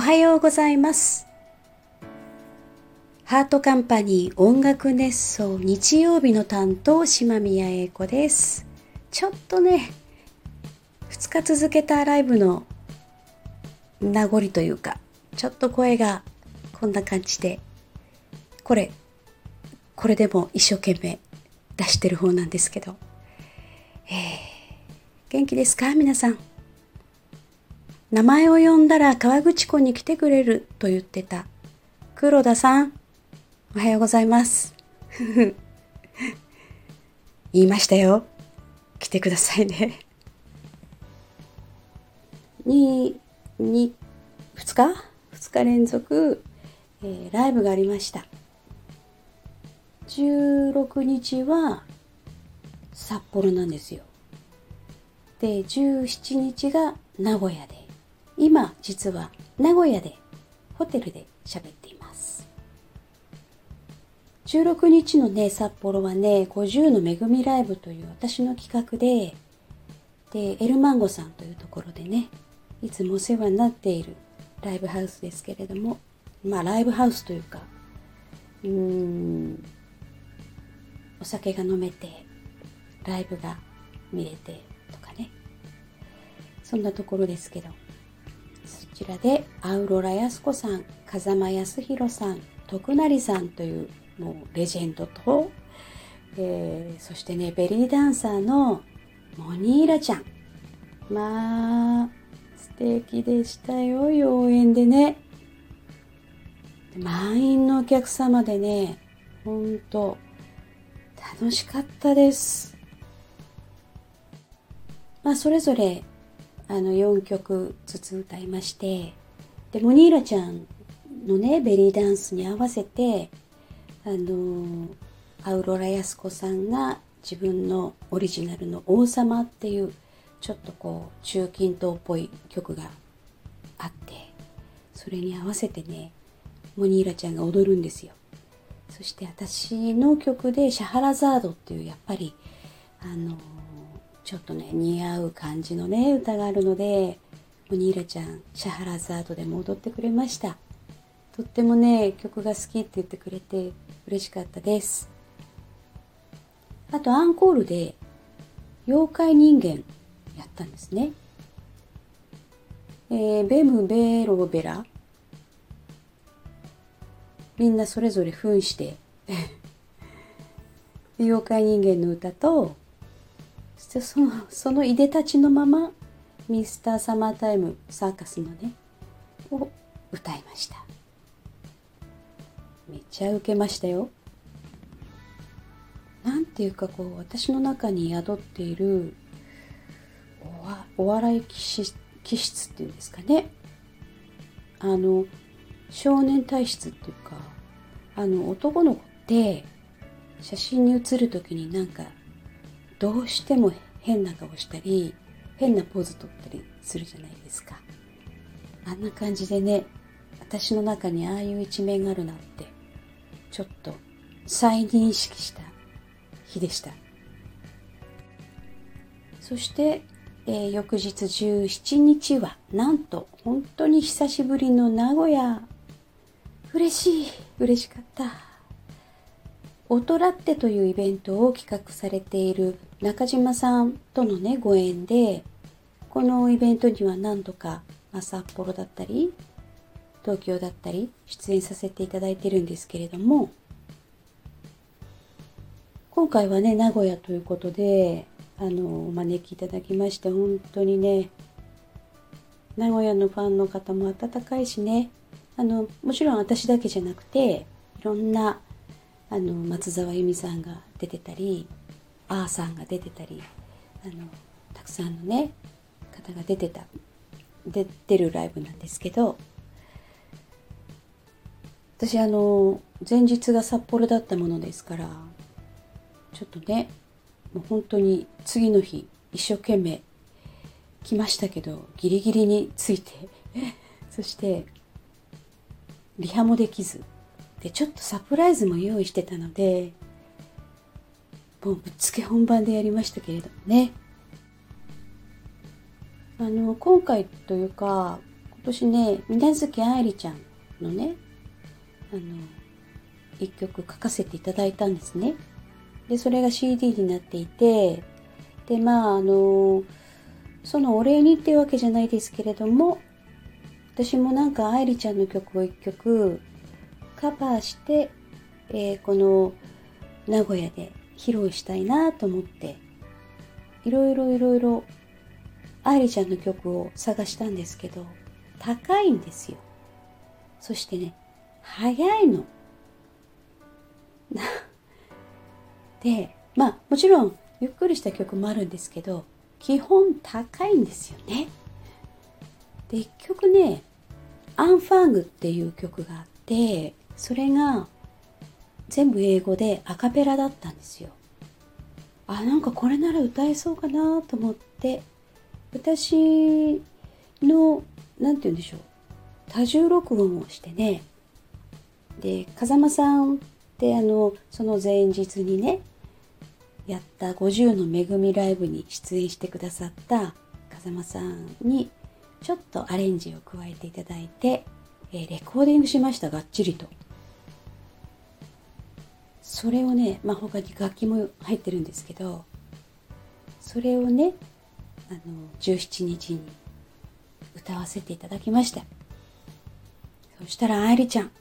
はようございます。ハートカンパニー音楽熱奏日曜日の担当島宮英子です。ちょっとね、2日続けたライブの名残というか、ちょっと声がこんな感じで、これ、これでも一生懸命出してる方なんですけど、えー、元気ですか？皆さん。名前を呼んだら川口湖に来てくれると言ってた黒田さん、おはようございます。言いましたよ。来てくださいね。に、に、2日 ?2 日連続、えー、ライブがありました。16日は札幌なんですよ。で、17日が名古屋で。今実は名古屋でホテルで喋っています。16日のね札幌はね50の恵みライブという私の企画ででエルマンゴさんというところでねいつもお世話になっているライブハウスですけれどもまあライブハウスというかうーんお酒が飲めてライブが見れてとかね。そんなところですけど。ちらでアウロラ安子さん、風間康弘さん、徳成さんというもうレジェンドと、えー、そしてね、ベリーダンサーのモニーラちゃん。まあ、素敵でしたよ、妖艶でね。満員のお客様でね、ほんと、楽しかったです。まあ、それぞれあの4曲ずつ歌いましてでモニーラちゃんのねベリーダンスに合わせてあのアウロラヤスコさんが自分のオリジナルの「王様」っていうちょっとこう中近東っぽい曲があってそれに合わせてねモニーラちゃんが踊るんですよ。そして私の曲で「シャハラザード」っていうやっぱりあのちょっとね似合う感じのね歌があるのでモニーラちゃんシャハラザードでも踊ってくれました。とってもね曲が好きって言ってくれて嬉しかったです。あとアンコールで妖怪人間やったんですね。えー、ベムベロベラ。みんなそれぞれ扮して 妖怪人間の歌とそそのそのいでたちのままミスターサマータイムサーカスのねを歌いました。めっちゃ受けましたよ。なんていうかこう私の中に宿っているおわお笑い気質気質っていうんですかね。あの少年体質っていうかあの男の子って写真に写る時になんかどうしても変な顔したり変なポーズ取ったりするじゃないですか。あんな感じでね私の中にああいう一面があるなってちょっと再認識した日でした。そして、えー、翌日17日はなんと本当に久しぶりの名古屋。嬉しい嬉しかった。オトラッテというイベントを企画されている中島さんとのねご縁でこのイベントには何度か、まあ、札幌だったり東京だったり出演させていただいてるんですけれども今回はね名古屋ということであのお招きいただきまして本当にね名古屋のファンの方も温かいしねあのもちろん私だけじゃなくていろんなあの松沢由美さんが出てたりあーさんが出てたりあのたくさんのね方が出てた出てるライブなんですけど私あの前日が札幌だったものですからちょっとねもう本当に次の日一生懸命来ましたけどギリギリについて そしてリハもできずでちょっとサプライズも用意してたのでもうぶっつけ本番でやりましたけれどもね。あの今回というか今年ね水月愛理ちゃんのねあの一曲書かせていただいたんですね。でそれが CD になっていてでまああのそのお礼にっていうわけじゃないですけれども私もなんか愛理ちゃんの曲を一曲カバーして、えー、この名古屋で披露したいなと思っていろいろいろいろ愛理ちゃんの曲を探したんですけど高いんですよ。そしてね早いの。でまあもちろんゆっくりした曲もあるんですけど基本高いんですよね。で一曲ね「アンファング」っていう曲があってそれが全部英語でアカペラだったんですよ。あなんかこれなら歌えそうかなと思って私の何て言うんでしょう。多重録音をしてね。で風間さんってあのその前日にねやった50の恵みライブに出演してくださった風間さんにちょっとアレンジを加えていただいて、え、レコーディングしましたがっちりと。それをねまあ他に楽器も入ってるんですけどそれをねあの17日に歌わせていただきました。そしたら愛理ちゃん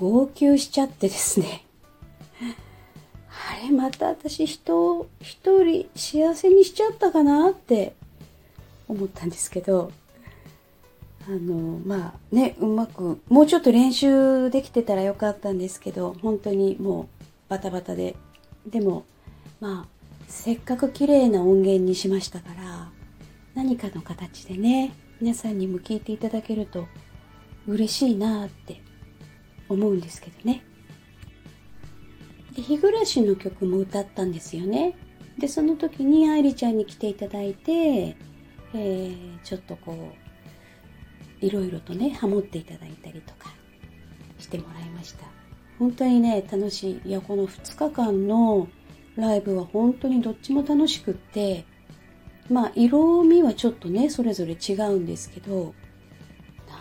号泣しちゃってですね。あれまた私人を一人幸せにしちゃったかなって思ったんですけどあのまあねうまくもうちょっと練習できてたらよかったんですけど本当にもうバタバタで。でもまあせっかく綺麗な音源にしましたから何かの形でね皆さんにも聞いていただけると嬉しいなって思うんですけどね。で日暮の曲も歌ったんですよね。でその時に愛理ちゃんに来ていただいて、えー、ちょっとこういろいろとねハモっていただいたりとかしてもらいました本当にね楽しいいやこの2日間のライブは本当にどっちも楽しくってまあ色味はちょっとねそれぞれ違うんですけど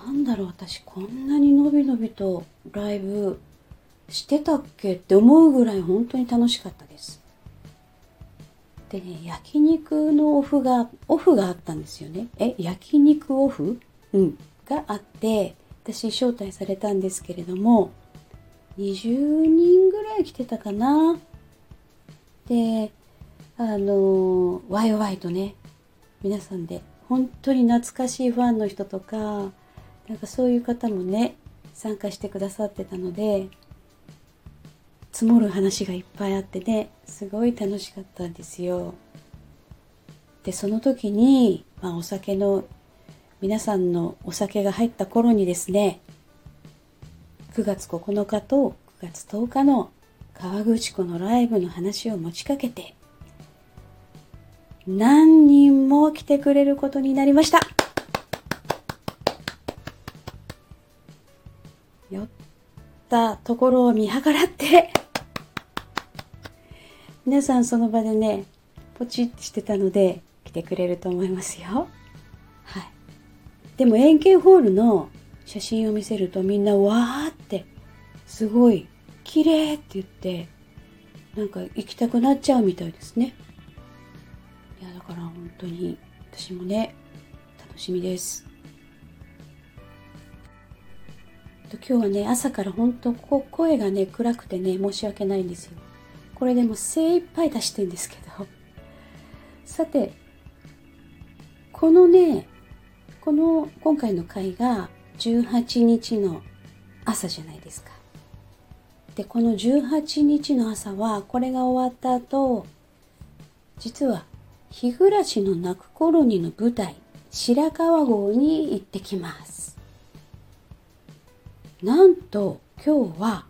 なんだろう私こんなにのびのびとライブしてたっけって思うぐらい本当に楽しかったです。でね、焼肉のオフが、オフがあったんですよね。え、焼肉オフ？うん。があって、私招待されたんですけれども、20人ぐらい来てたかな。で、あの、ワイワイとね、皆さんで、本当に懐かしいファンの人とか、なんかそういう方もね、参加してくださってたので、積もる話がいっぱいあってねすごい楽しかったんですよでその時に、まあ、お酒の皆さんのお酒が入った頃にですね9月9日と9月10日の河口湖のライブの話を持ちかけて何人も来てくれることになりました。酔ったところを見計らって皆さんその場でねポチッてしてたので来てくれると思いますよ。はい。でも円形ホールの写真を見せるとみんなわーってすごい綺麗って言ってなんか行きたくなっちゃうみたいですね。いやだから本当に私もね楽しみです。今日はね朝から本当こ声がね暗くてね申し訳ないんですよ。これでも精一杯出してんですけど。さてこのねこの今回の回が18日の朝じゃないですか。でこの18日の朝はこれが終わった後実は日暮の泣く頃にの舞台白川郷に行ってきます。なんと今日は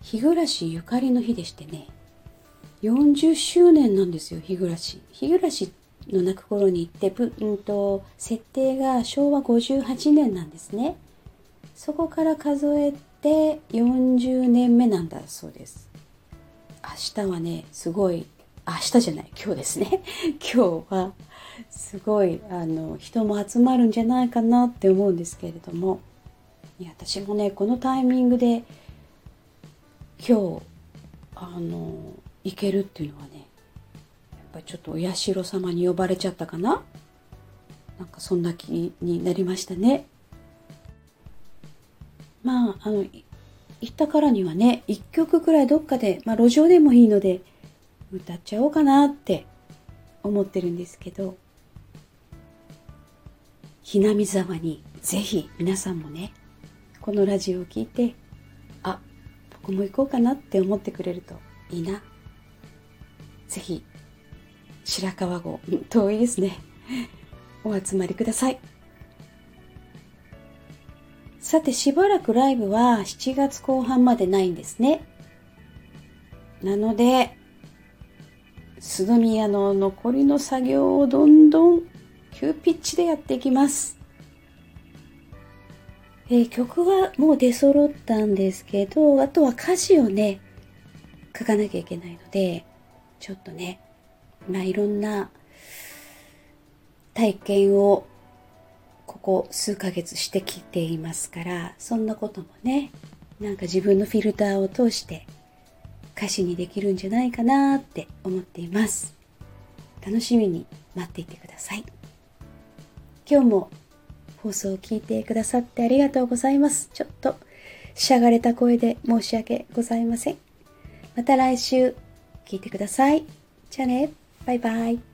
日暮ゆかりの日でしてね。40周年なんですよ日暮日暮の泣く頃に行って、うんと、設定が昭和58年なんですね。そこから数えて40年目なんだそうです。明日はねすごい明日じゃない、今日ですね。今日は、すごい、あの、人も集まるんじゃないかなって思うんですけれども、いや、私もね、このタイミングで、今日、あの、行けるっていうのはね、ぱりちょっと社様に呼ばれちゃったかな？なんかそんな気になりましたね。まあ、あの、行ったからにはね、一曲くらいどっかで、まあ路上でもいいので、歌っちゃおうかなって思ってるんですけど、ひなみざまにぜひ皆さんもね、このラジオを聞いて、あ、僕も行こうかなって思ってくれるといいな。ぜひ、白川郷、遠いですね。お集まりください。さてしばらくライブは7月後半までないんですね。なので、スドミヤの残りの作業をどんどん急ピッチでやっていきます。えー、曲はもう出揃ったんですけど、あとは歌詞をね、書かなきゃいけないので、ちょっとね、まあいろんな体験をここ数ヶ月してきていますからそんなこともねなんか自分のフィルターを通して歌詞にできるんじゃないかなって思っています。楽しみに待っていてください。今日も放送を聞いてくださってありがとうございます。ちょっとしゃがれた声で申し訳ございません。また来週聞いてください。じゃあね。バイバイ。